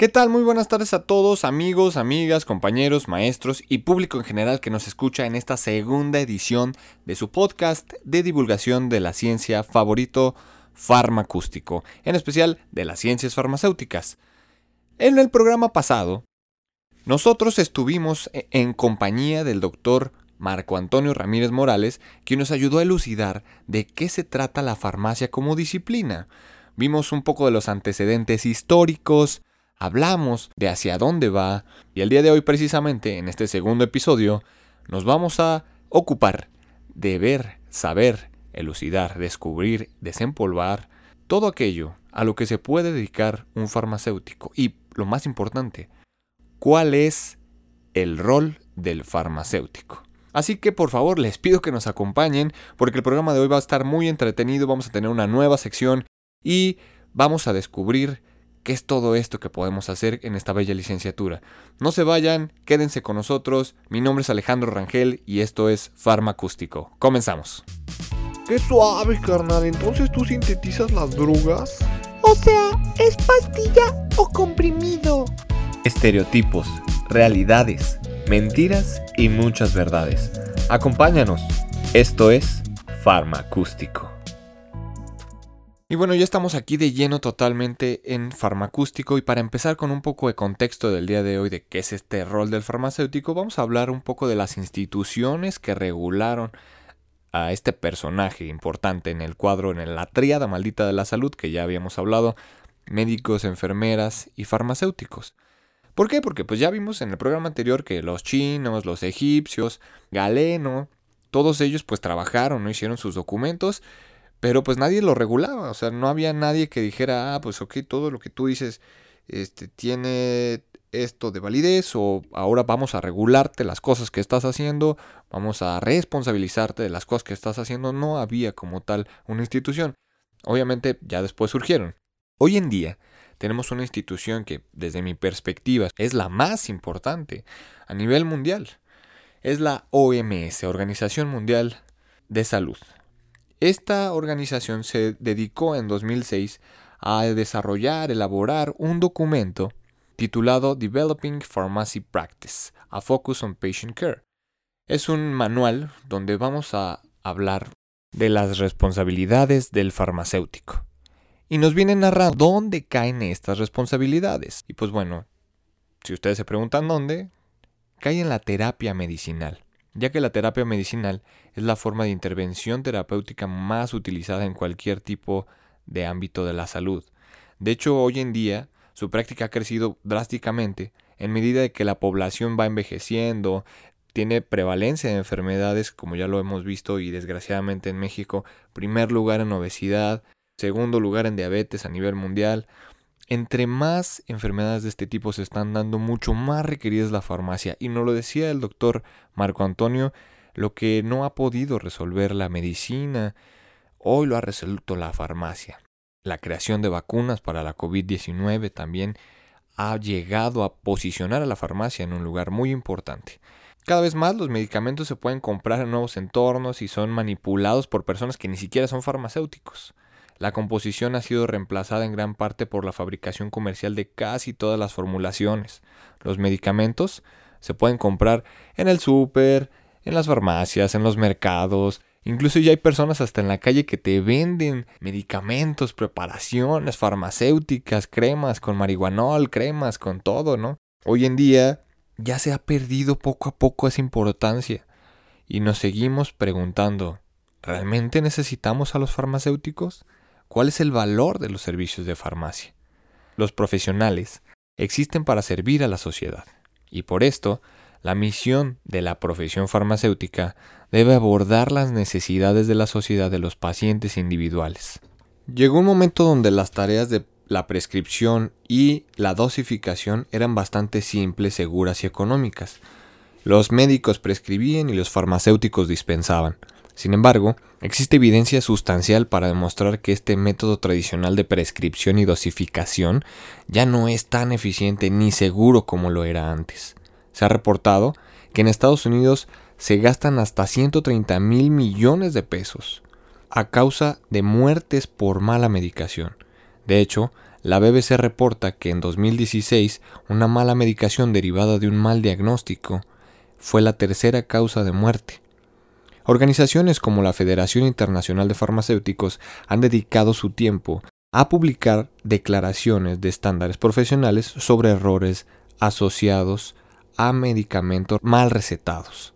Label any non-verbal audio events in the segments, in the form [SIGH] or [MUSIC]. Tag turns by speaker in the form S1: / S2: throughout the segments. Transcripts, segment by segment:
S1: ¿Qué tal? Muy buenas tardes a todos, amigos, amigas, compañeros, maestros y público en general que nos escucha en esta segunda edición de su podcast de divulgación de la ciencia favorito farmacústico, en especial de las ciencias farmacéuticas. En el programa pasado, nosotros estuvimos e-, en compañía del doctor Marco Antonio Ramírez Morales, quien nos ayudó a elucidar de qué se trata la farmacia como disciplina. Vimos un poco de los antecedentes históricos, hablamos de hacia dónde va y el día de hoy precisamente en este segundo episodio nos vamos a ocupar de ver, saber, elucidar, descubrir, desempolvar todo aquello a lo que se puede dedicar un farmacéutico y lo más importante, cuál es el rol del farmacéutico. Así que por favor les pido que nos acompañen porque el programa de hoy va a estar muy entretenido, vamos a tener una nueva sección y vamos a descubrir qué es todo esto que podemos hacer en esta bella licenciatura. No se vayan, quédense con nosotros. Mi nombre es Alejandro Rangel y esto es Farmacústico. Comenzamos.
S2: Qué suave, carnal. Entonces tú sintetizas las drogas.
S3: O sea, ¿es pastilla o comprimido?
S1: Estereotipos, realidades, mentiras y muchas verdades. Acompáñanos. Esto es Farmacústico. Y bueno, ya estamos aquí de lleno totalmente en farmacústico y para empezar con un poco de contexto del día de hoy de qué es este rol del farmacéutico, vamos a hablar un poco de las instituciones que regularon a este personaje importante en el cuadro, en la tríada maldita de la salud que ya habíamos hablado, médicos, enfermeras y farmacéuticos. ¿Por qué? Porque pues ya vimos en el programa anterior que los chinos, los egipcios, Galeno, todos ellos pues trabajaron, ¿no? hicieron sus documentos pero pues nadie lo regulaba, o sea, no había nadie que dijera, ah, pues ok, todo lo que tú dices este, tiene esto de validez o ahora vamos a regularte las cosas que estás haciendo, vamos a responsabilizarte de las cosas que estás haciendo. No había como tal una institución. Obviamente ya después surgieron. Hoy en día tenemos una institución que desde mi perspectiva es la más importante a nivel mundial. Es la OMS, Organización Mundial de Salud. Esta organización se dedicó en 2006 a desarrollar, elaborar un documento titulado Developing Pharmacy Practice, a Focus on Patient Care. Es un manual donde vamos a hablar de las responsabilidades del farmacéutico. Y nos viene narrando dónde caen estas responsabilidades. Y pues bueno, si ustedes se preguntan dónde, cae en la terapia medicinal ya que la terapia medicinal es la forma de intervención terapéutica más utilizada en cualquier tipo de ámbito de la salud. De hecho, hoy en día su práctica ha crecido drásticamente en medida de que la población va envejeciendo, tiene prevalencia de enfermedades, como ya lo hemos visto y desgraciadamente en México, primer lugar en obesidad, segundo lugar en diabetes a nivel mundial, entre más enfermedades de este tipo se están dando, mucho más requerida es la farmacia. Y nos lo decía el doctor Marco Antonio, lo que no ha podido resolver la medicina, hoy lo ha resuelto la farmacia. La creación de vacunas para la COVID-19 también ha llegado a posicionar a la farmacia en un lugar muy importante. Cada vez más los medicamentos se pueden comprar en nuevos entornos y son manipulados por personas que ni siquiera son farmacéuticos. La composición ha sido reemplazada en gran parte por la fabricación comercial de casi todas las formulaciones. Los medicamentos se pueden comprar en el súper, en las farmacias, en los mercados, Incluso ya hay personas hasta en la calle que te venden medicamentos, preparaciones farmacéuticas, cremas con marihuanol, cremas con todo, ¿no? Hoy en día ya se ha perdido poco a poco esa importancia y nos seguimos preguntando, ¿realmente necesitamos a los farmacéuticos? ¿Cuál es el valor de los servicios de farmacia? Los profesionales existen para servir a la sociedad y por esto la misión de la profesión farmacéutica debe abordar las necesidades de la sociedad de los pacientes individuales. Llegó un momento donde las tareas de la prescripción y la dosificación eran bastante simples, seguras y económicas. Los médicos prescribían y los farmacéuticos dispensaban. Sin embargo, existe evidencia sustancial para demostrar que este método tradicional de prescripción y dosificación ya no es tan eficiente ni seguro como lo era antes. Se ha reportado que en Estados Unidos se gastan hasta 130 mil millones de pesos a causa de muertes por mala medicación. De hecho, la BBC reporta que en 2016 una mala medicación derivada de un mal diagnóstico fue la tercera causa de muerte. Organizaciones como la Federación Internacional de Farmacéuticos han dedicado su tiempo a publicar declaraciones de estándares profesionales sobre errores asociados a medicamentos mal recetados,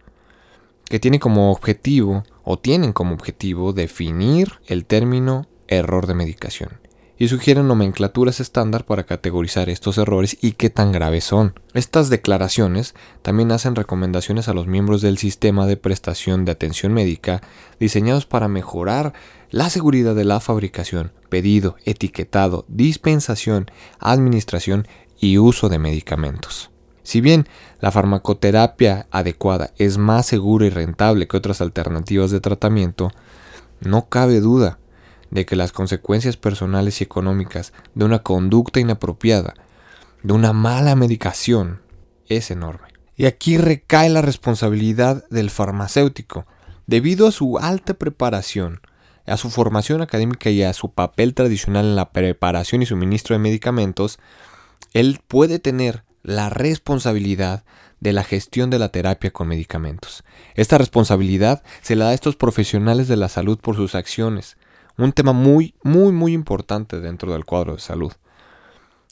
S1: que tienen como objetivo o tienen como objetivo definir el término error de medicación y sugieren nomenclaturas estándar para categorizar estos errores y qué tan graves son. Estas declaraciones también hacen recomendaciones a los miembros del sistema de prestación de atención médica diseñados para mejorar la seguridad de la fabricación, pedido, etiquetado, dispensación, administración y uso de medicamentos. Si bien la farmacoterapia adecuada es más segura y rentable que otras alternativas de tratamiento, no cabe duda de que las consecuencias personales y económicas de una conducta inapropiada, de una mala medicación, es enorme. Y aquí recae la responsabilidad del farmacéutico, debido a su alta preparación, a su formación académica y a su papel tradicional en la preparación y suministro de medicamentos, él puede tener la responsabilidad de la gestión de la terapia con medicamentos. Esta responsabilidad se la da a estos profesionales de la salud por sus acciones, un tema muy, muy, muy importante dentro del cuadro de salud.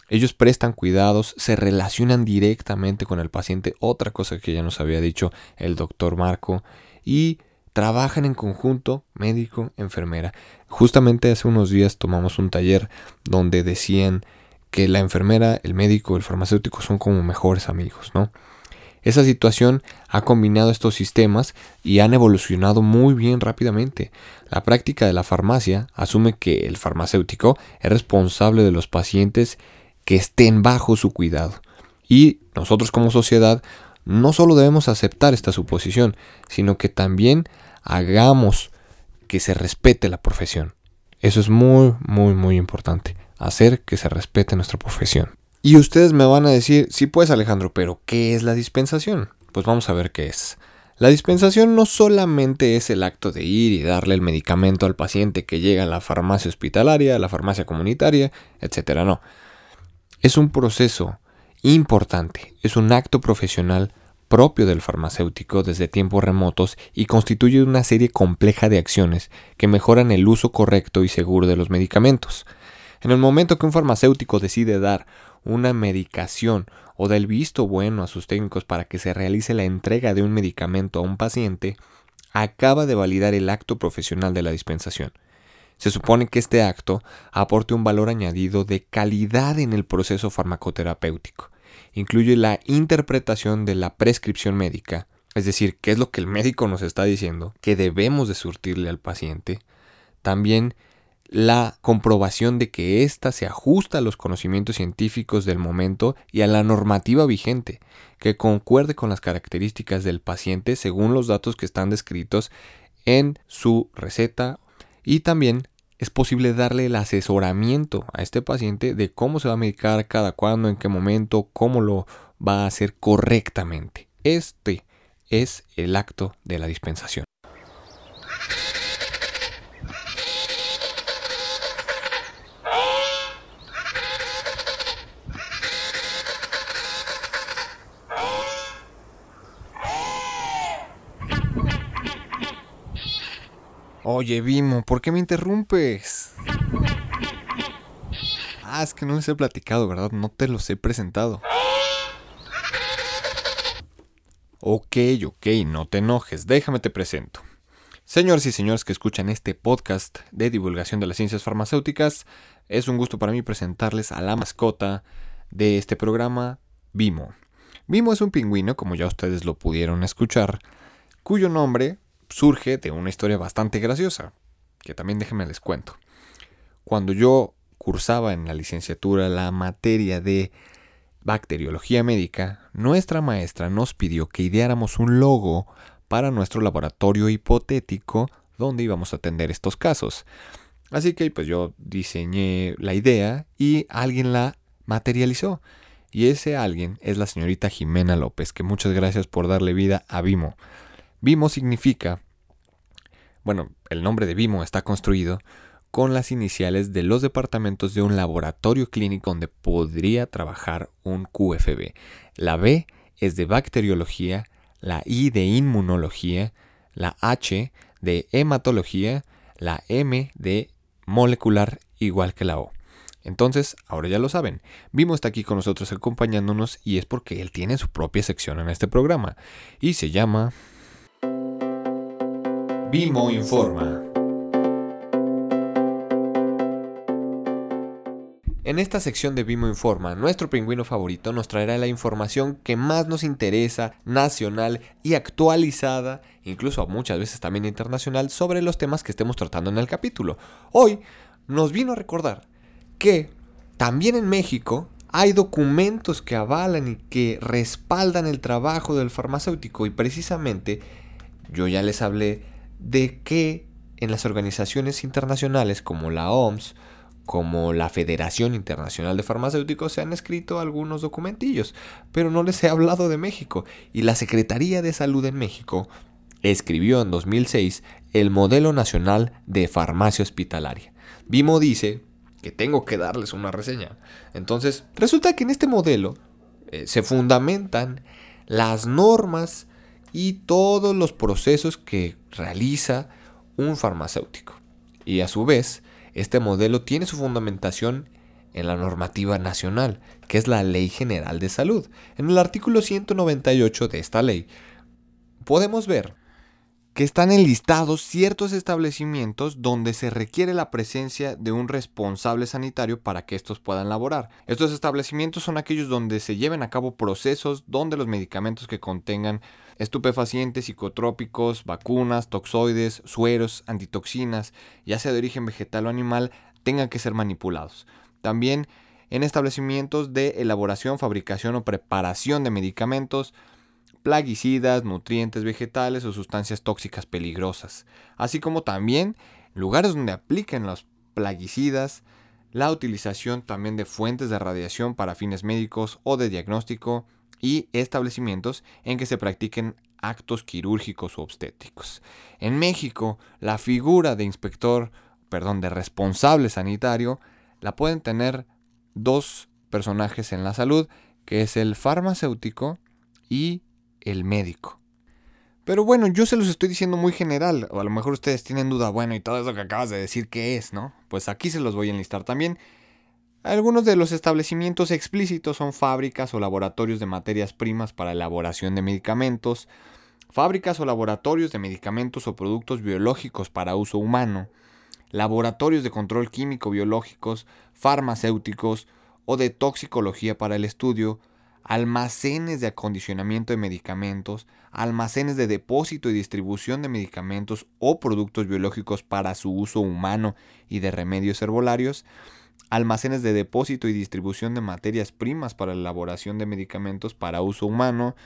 S1: Ellos prestan cuidados, se relacionan directamente con el paciente, otra cosa que ya nos había dicho el doctor Marco, y trabajan en conjunto médico, enfermera. Justamente hace unos días tomamos un taller donde decían que la enfermera, el médico, el farmacéutico son como mejores amigos, ¿no? Esa situación ha combinado estos sistemas y han evolucionado muy bien rápidamente. La práctica de la farmacia asume que el farmacéutico es responsable de los pacientes que estén bajo su cuidado. Y nosotros como sociedad no solo debemos aceptar esta suposición, sino que también hagamos que se respete la profesión. Eso es muy, muy, muy importante. Hacer que se respete nuestra profesión. Y ustedes me van a decir, sí pues Alejandro, pero ¿qué es la dispensación? Pues vamos a ver qué es. La dispensación no solamente es el acto de ir y darle el medicamento al paciente que llega a la farmacia hospitalaria, a la farmacia comunitaria, etc. No. Es un proceso importante, es un acto profesional propio del farmacéutico desde tiempos remotos y constituye una serie compleja de acciones que mejoran el uso correcto y seguro de los medicamentos. En el momento que un farmacéutico decide dar una medicación o del visto bueno a sus técnicos para que se realice la entrega de un medicamento a un paciente, acaba de validar el acto profesional de la dispensación. Se supone que este acto aporte un valor añadido de calidad en el proceso farmacoterapéutico. Incluye la interpretación de la prescripción médica, es decir, qué es lo que el médico nos está diciendo, que debemos de surtirle al paciente. También la comprobación de que ésta se ajusta a los conocimientos científicos del momento y a la normativa vigente, que concuerde con las características del paciente según los datos que están descritos en su receta y también es posible darle el asesoramiento a este paciente de cómo se va a medicar, cada cuándo, en qué momento, cómo lo va a hacer correctamente. Este es el acto de la dispensación. Oye, Vimo, ¿por qué me interrumpes? Ah, es que no les he platicado, ¿verdad? No te los he presentado. Ok, ok, no te enojes, déjame te presento. Señores y señores que escuchan este podcast de divulgación de las ciencias farmacéuticas, es un gusto para mí presentarles a la mascota de este programa, Vimo. Vimo es un pingüino, como ya ustedes lo pudieron escuchar, cuyo nombre surge de una historia bastante graciosa, que también déjenme les cuento. Cuando yo cursaba en la licenciatura la materia de bacteriología médica, nuestra maestra nos pidió que ideáramos un logo para nuestro laboratorio hipotético donde íbamos a atender estos casos. Así que pues yo diseñé la idea y alguien la materializó. Y ese alguien es la señorita Jimena López, que muchas gracias por darle vida a Vimo. Vimo significa, bueno, el nombre de Vimo está construido con las iniciales de los departamentos de un laboratorio clínico donde podría trabajar un QFB. La B es de bacteriología, la I de inmunología, la H de hematología, la M de molecular igual que la O. Entonces, ahora ya lo saben, Vimo está aquí con nosotros acompañándonos y es porque él tiene su propia sección en este programa y se llama Vimo Informa. En esta sección de Vimo Informa, nuestro pingüino favorito nos traerá la información que más nos interesa, nacional y actualizada, incluso muchas veces también internacional, sobre los temas que estemos tratando en el capítulo. Hoy nos vino a recordar que también en México hay documentos que avalan y que respaldan el trabajo del farmacéutico y precisamente yo ya les hablé de que en las organizaciones internacionales como la OMS, como la Federación Internacional de Farmacéuticos se han escrito algunos documentillos, pero no les he hablado de México. Y la Secretaría de Salud en México escribió en 2006 el Modelo Nacional de Farmacia Hospitalaria. Vimo dice que tengo que darles una reseña. Entonces, resulta que en este modelo eh, se fundamentan las normas y todos los procesos que realiza un farmacéutico. Y a su vez, este modelo tiene su fundamentación en la normativa nacional, que es la Ley General de Salud. En el artículo 198 de esta ley podemos ver que están enlistados ciertos establecimientos donde se requiere la presencia de un responsable sanitario para que estos puedan laborar. Estos establecimientos son aquellos donde se lleven a cabo procesos donde los medicamentos que contengan estupefacientes, psicotrópicos, vacunas, toxoides, sueros, antitoxinas, ya sea de origen vegetal o animal, tengan que ser manipulados. También en establecimientos de elaboración, fabricación o preparación de medicamentos, plaguicidas, nutrientes vegetales o sustancias tóxicas peligrosas, así como también lugares donde apliquen los plaguicidas, la utilización también de fuentes de radiación para fines médicos o de diagnóstico, y establecimientos en que se practiquen actos quirúrgicos o obstétricos. En México, la figura de inspector, perdón, de responsable sanitario, la pueden tener dos personajes en la salud, que es el farmacéutico y el médico. Pero bueno, yo se los estoy diciendo muy general, o a lo mejor ustedes tienen duda, bueno, y todo eso que acabas de decir, ¿qué es, no? Pues aquí se los voy a enlistar también. Algunos de los establecimientos explícitos son fábricas o laboratorios de materias primas para elaboración de medicamentos, fábricas o laboratorios de medicamentos o productos biológicos para uso humano, laboratorios de control químico biológicos, farmacéuticos o de toxicología para el estudio, almacenes de acondicionamiento de medicamentos, almacenes de depósito y distribución de medicamentos o productos biológicos para su uso humano y de remedios herbolarios, almacenes de depósito y distribución de materias primas para la elaboración de medicamentos para uso humano,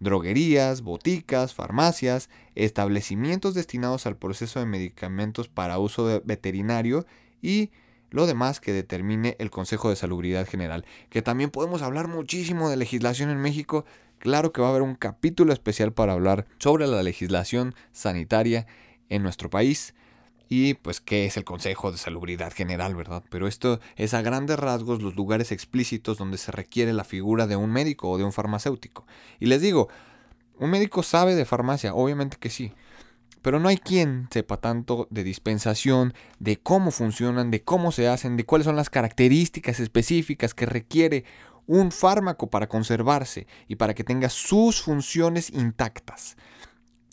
S1: droguerías, boticas, farmacias, establecimientos destinados al proceso de medicamentos para uso veterinario y lo demás que determine el Consejo de Salubridad General. Que también podemos hablar muchísimo de legislación en México. Claro que va a haber un capítulo especial para hablar sobre la legislación sanitaria en nuestro país y pues qué es el Consejo de Salubridad General, ¿verdad? Pero esto es a grandes rasgos los lugares explícitos donde se requiere la figura de un médico o de un farmacéutico. Y les digo, ¿un médico sabe de farmacia? Obviamente que sí. Pero no hay quien sepa tanto de dispensación, de cómo funcionan, de cómo se hacen, de cuáles son las características específicas que requiere un fármaco para conservarse y para que tenga sus funciones intactas.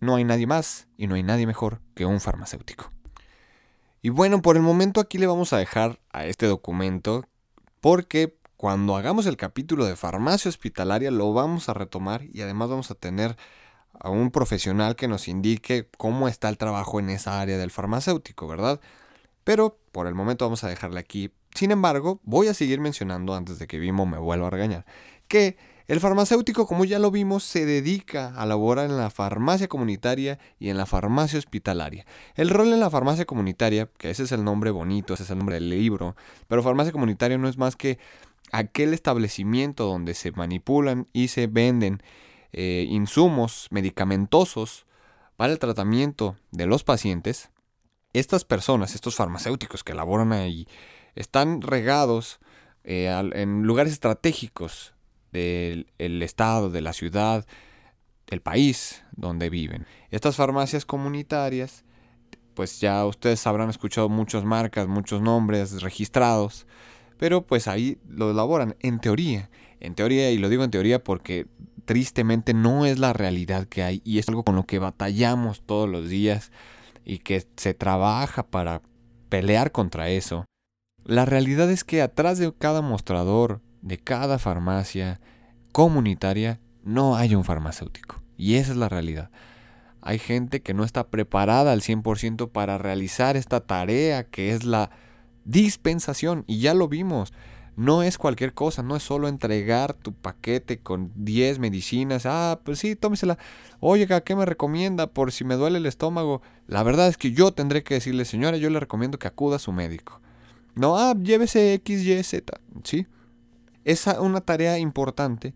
S1: No hay nadie más y no hay nadie mejor que un farmacéutico. Y bueno, por el momento aquí le vamos a dejar a este documento porque cuando hagamos el capítulo de farmacia hospitalaria lo vamos a retomar y además vamos a tener a un profesional que nos indique cómo está el trabajo en esa área del farmacéutico, ¿verdad? Pero por el momento vamos a dejarle aquí. Sin embargo, voy a seguir mencionando antes de que Vimo me vuelva a regañar que el farmacéutico, como ya lo vimos, se dedica a laborar en la farmacia comunitaria y en la farmacia hospitalaria. El rol en la farmacia comunitaria, que ese es el nombre bonito, ese es el nombre del libro, pero farmacia comunitaria no es más que aquel establecimiento donde se manipulan y se venden eh, insumos medicamentosos para el tratamiento de los pacientes Estas personas, estos farmacéuticos que laboran ahí, están regados eh, en lugares estratégicos del estado, de la ciudad, del país donde viven. Estas farmacias comunitarias, pues ya ustedes habrán escuchado muchas marcas, muchos nombres registrados, pero pues ahí lo elaboran en teoría. En teoría, y lo digo en teoría porque tristemente no es la realidad que hay y es algo con lo que batallamos todos los días y que se trabaja para pelear contra eso. La realidad es que atrás de cada mostrador, de cada farmacia comunitaria, no hay un farmacéutico. Y esa es la realidad. Hay gente que no está preparada al 100% para realizar esta tarea que es la dispensación. Y ya lo vimos. No es cualquier cosa, no es solo entregar tu paquete con 10 medicinas. Ah, pues sí, tómesela. Oiga, ¿qué me recomienda por si me duele el estómago? La verdad es que yo tendré que decirle, señora, yo le recomiendo que acuda a su médico. No, ah, llévese X, Y, Z. ¿Sí? Es una tarea importante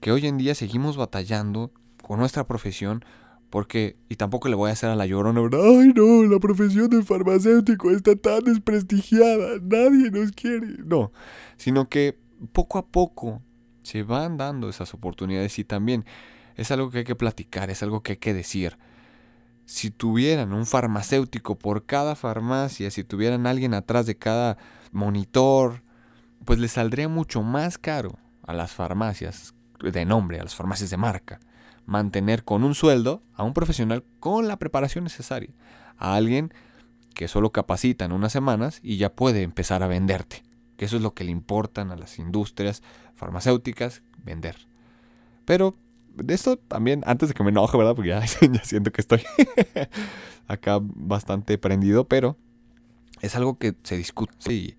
S1: que hoy en día seguimos batallando con nuestra profesión porque, y tampoco le voy a hacer a la llorona,
S2: ay no, la profesión de farmacéutico está tan desprestigiada, nadie nos quiere.
S1: No, sino que poco a poco se van dando esas oportunidades y también es algo que hay que platicar, es algo que hay que decir si tuvieran un farmacéutico por cada farmacia, si tuvieran alguien atrás de cada monitor, pues les saldría mucho más caro a las farmacias de nombre, a las farmacias de marca, mantener con un sueldo a un profesional con la preparación necesaria, a alguien que solo capacita en unas semanas y ya puede empezar a venderte, que eso es lo que le importan a las industrias farmacéuticas, vender. Pero de esto también, antes de que me enoje, ¿verdad? Porque ya, [LAUGHS] siento que estoy [LAUGHS] acá bastante prendido, pero es algo que se discute y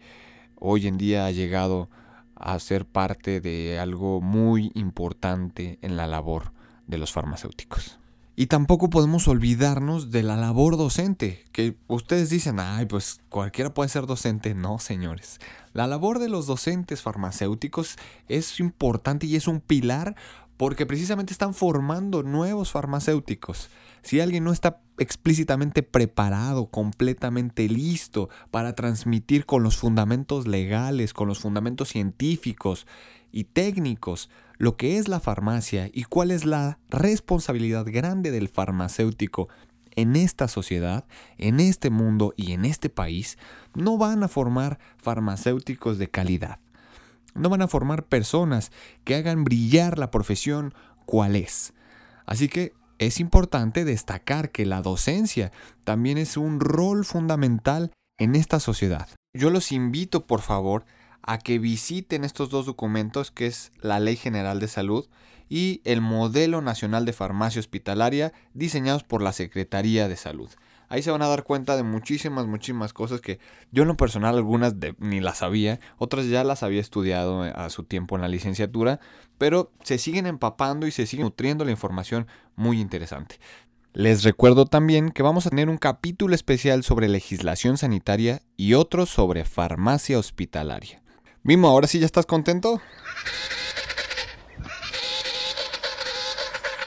S1: hoy en día ha llegado a ser parte de algo muy importante en la labor de los farmacéuticos. Y tampoco podemos olvidarnos de la labor docente, que ustedes dicen, ay, pues cualquiera puede ser docente. No, señores. La labor de los docentes farmacéuticos es importante y es un pilar porque precisamente están formando nuevos farmacéuticos. Si alguien no está explícitamente preparado, completamente listo para transmitir con los fundamentos legales, con los fundamentos científicos y técnicos lo que es la farmacia y cuál es la responsabilidad grande del farmacéutico en esta sociedad, en este mundo y en este país, no van a formar farmacéuticos de calidad no van a formar personas que hagan brillar la profesión cual es. Así que es importante destacar que la docencia también es un rol fundamental en esta sociedad. Yo los invito, por favor, a que visiten estos dos documentos, que es la Ley General de Salud y el Modelo Nacional de Farmacia Hospitalaria, diseñados por la Secretaría de Salud. Ahí se van a dar cuenta de muchísimas, muchísimas cosas que yo en lo personal algunas ni las sabía, otras ya las había estudiado eh, a su tiempo en la licenciatura, pero se siguen empapando y se siguen nutriendo la información muy interesante. Les recuerdo también que vamos a tener un capítulo especial sobre legislación sanitaria y otro sobre farmacia hospitalaria. Mimo, ahora sí ya estás contento.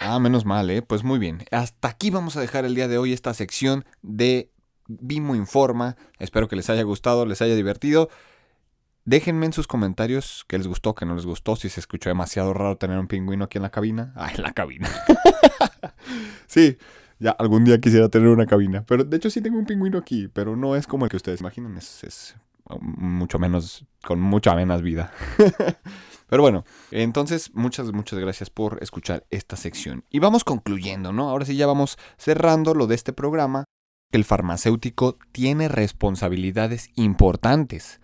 S1: Ah, menos mal, ¿eh? Pues muy bien. Hasta aquí vamos a dejar el día de hoy esta sección de Vimo Informa. Espero que les haya gustado, les haya divertido. Déjenme en sus comentarios qué les gustó, qué no les gustó, si se escuchó demasiado raro tener un pingüino aquí en la cabina. Ah, en la cabina. [LAUGHS] sí, ya algún día quisiera tener una cabina. Pero de hecho sí tengo un pingüino aquí, pero no es como el que ustedes imaginan. Es, es mucho menos, con mucha menos vida. [LAUGHS] Pero bueno, entonces muchas, muchas gracias por escuchar esta sección. Y vamos concluyendo, ¿no? Ahora sí ya vamos cerrando lo de este programa. El farmacéutico tiene responsabilidades importantes,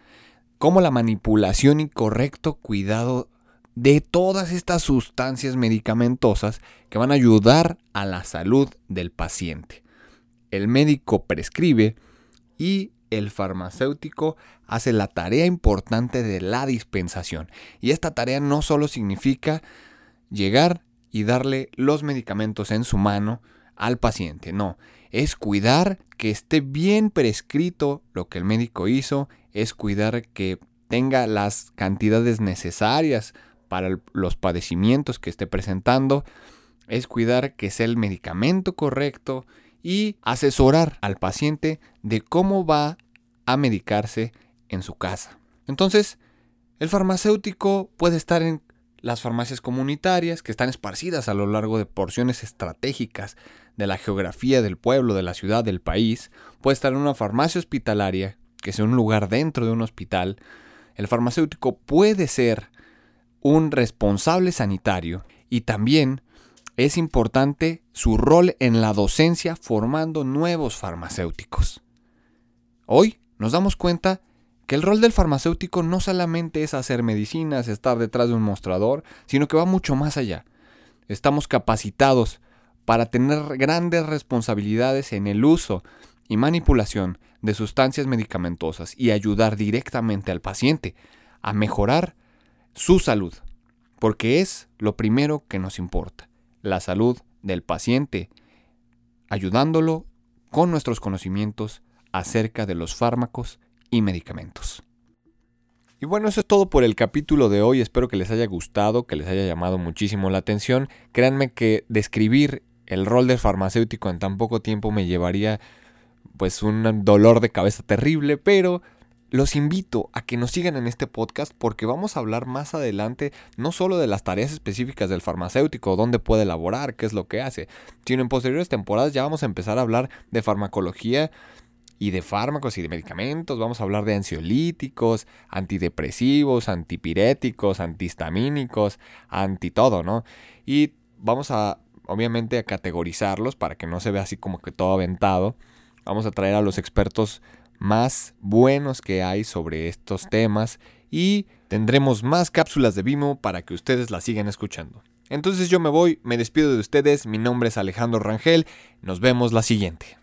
S1: como la manipulación y correcto cuidado de todas estas sustancias medicamentosas que van a ayudar a la salud del paciente. El médico prescribe y el farmacéutico hace la tarea importante de la dispensación. Y esta tarea no solo significa llegar y darle los medicamentos en su mano al paciente, no, es cuidar que esté bien prescrito lo que el médico hizo, es cuidar que tenga las cantidades necesarias para los padecimientos que esté presentando, es cuidar que sea el medicamento correcto y asesorar al paciente de cómo va a medicarse en su casa. Entonces, el farmacéutico puede estar en las farmacias comunitarias que están esparcidas a lo largo de porciones estratégicas de la geografía del pueblo, de la ciudad, del país. Puede estar en una farmacia hospitalaria, que sea un lugar dentro de un hospital. El farmacéutico puede ser un responsable sanitario y también es importante su rol en la docencia formando nuevos farmacéuticos. Hoy nos damos cuenta que el rol del farmacéutico no solamente es hacer medicinas, estar detrás de un mostrador, sino que va mucho más allá. Estamos capacitados para tener grandes responsabilidades en el uso y manipulación de sustancias medicamentosas y ayudar directamente al paciente a mejorar su salud, porque es lo primero que nos importa, la salud del paciente, ayudándolo con nuestros conocimientos acerca de los fármacos y medicamentos. Y bueno, eso es todo por el capítulo de hoy. Espero que les haya gustado, que les haya llamado muchísimo la atención. Créanme que describir el rol del farmacéutico en tan poco tiempo me llevaría pues un dolor de cabeza terrible, pero los invito a que nos sigan en este podcast porque vamos a hablar más adelante no solo de las tareas específicas del farmacéutico, dónde puede elaborar, qué es lo que hace, sino en posteriores temporadas ya vamos a empezar a hablar de farmacología y de fármacos y de medicamentos. Vamos a hablar de ansiolíticos, antidepresivos, antipiréticos, antihistamínicos, anti todo, ¿no? Y vamos a, obviamente, a categorizarlos para que no se vea así como que todo aventado. Vamos a traer a los expertos más buenos que hay sobre estos temas y tendremos más cápsulas de Vimo para que ustedes las sigan escuchando. Entonces yo me voy, me despido de ustedes, mi nombre es Alejandro Rangel, nos vemos la siguiente.